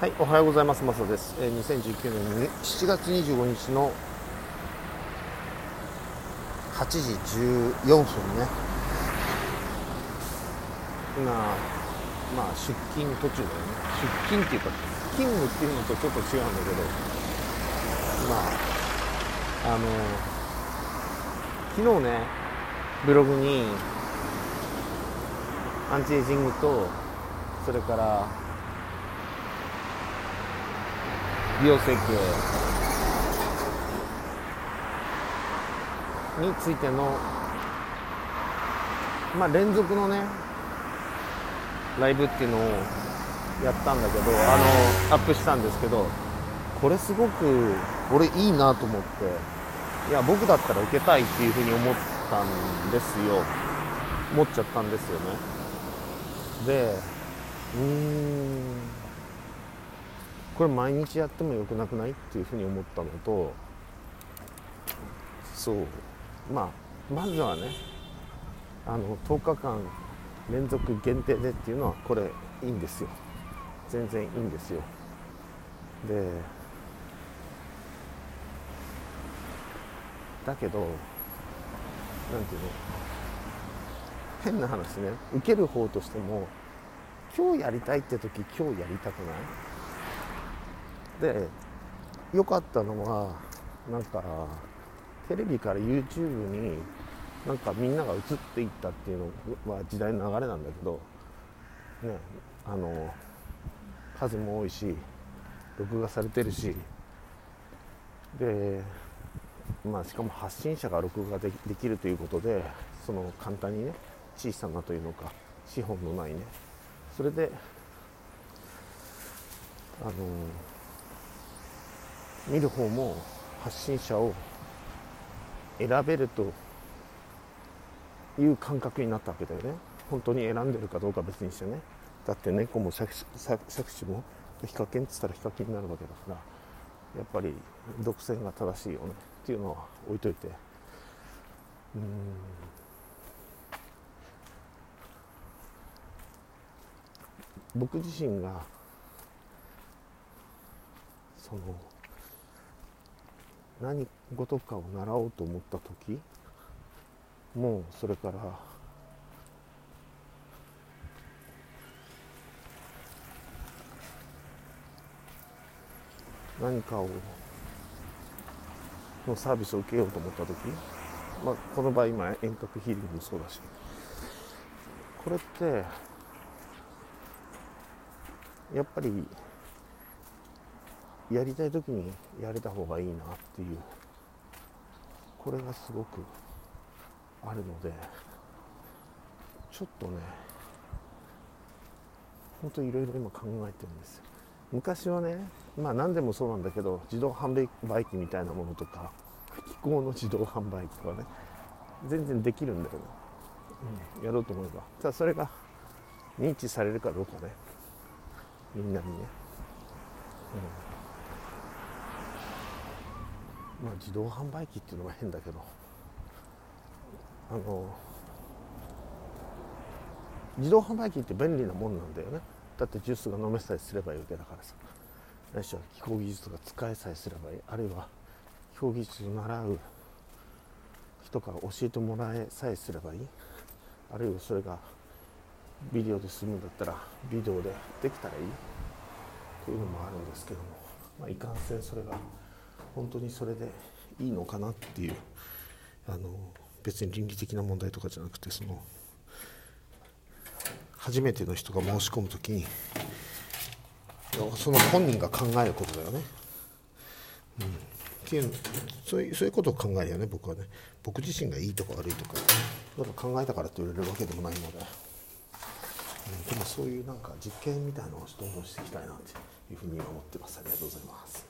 はい、おはようございます。マサです。えー、2019年に7月25日の8時14分ね。今、まあ出勤途中だよね。出勤っていうか、勤務っていうのとちょっと違うんだけど、まあ、あの、昨日ね、ブログに、アンチエイジングと、それから、美容整形についての、まあ、連続のねライブっていうのをやったんだけどあのアップしたんですけどこれすごく俺いいなと思っていや僕だったら受けたいっていうふうに思ったんですよ。思っちゃったんですよね。でうーんこれ毎日やってもよくなくないっていうふうに思ったのとそう。まあまずはねあの10日間連続限定でっていうのはこれいいんですよ。全然いいんですよ。でだけどなんていうの？変な話ね。受ける方としても今日やりたいって時今日やりたくない？で良かったのはなんかテレビから YouTube になんかみんなが移っていったっていうのは時代の流れなんだけどねあの数も多いし録画されてるしでまあしかも発信者が録画でできるということでその簡単にね小さなというのか資本のないね。それであの見る方も発信者を選べるという感覚になったわけだよね。本当に選んでるかどうか別にしてね。だって猫も杓子もヒカキンっつったらヒカキンになるわけだからやっぱり独占が正しいよねっていうのは置いといて。うん。僕自身がその何事かを習おうと思った時もうそれから何かをのサービスを受けようと思った時、まあ、この場合今遠隔ヒーリングもそうだしこれってやっぱりやりたい時にやれた方がいいなっていうこれがすごくあるのでちょっとね本当いろいろ今考えてるんです昔はねまあ何でもそうなんだけど自動販売機みたいなものとか気候の自動販売機とかね全然できるんだよね、うん、やろうと思えば。ただそれが認知されるかどうかね。みんなにね、うん、まあ自動販売機っていうのは変だけどあの自動販売機って便利なもんなんだよね。だってジュースが飲めさえすればいいわけだからさ。ないしは気候技術が使えさえすればいい。あるいは気候技術を習う人から教えてもらえさえすればいい。あるいはそれがビデオで済むんだったらビデオでできたらいい。というのもあるんですけども、まあ、いかんせんそれが本当にそれでいいのかなっていうあの別に倫理的な問題とかじゃなくてその初めての人が申し込む時にその本人が考えることだよね。うん、っていうそういうそういうことを考えるよね僕はね僕自身がいいとか悪いとかだから考えたからって言われるわけでもないので、うん、でもそういうなんか実験みたいなのをどんどんしていきたいなっていうふうに思ってますありがとうございます。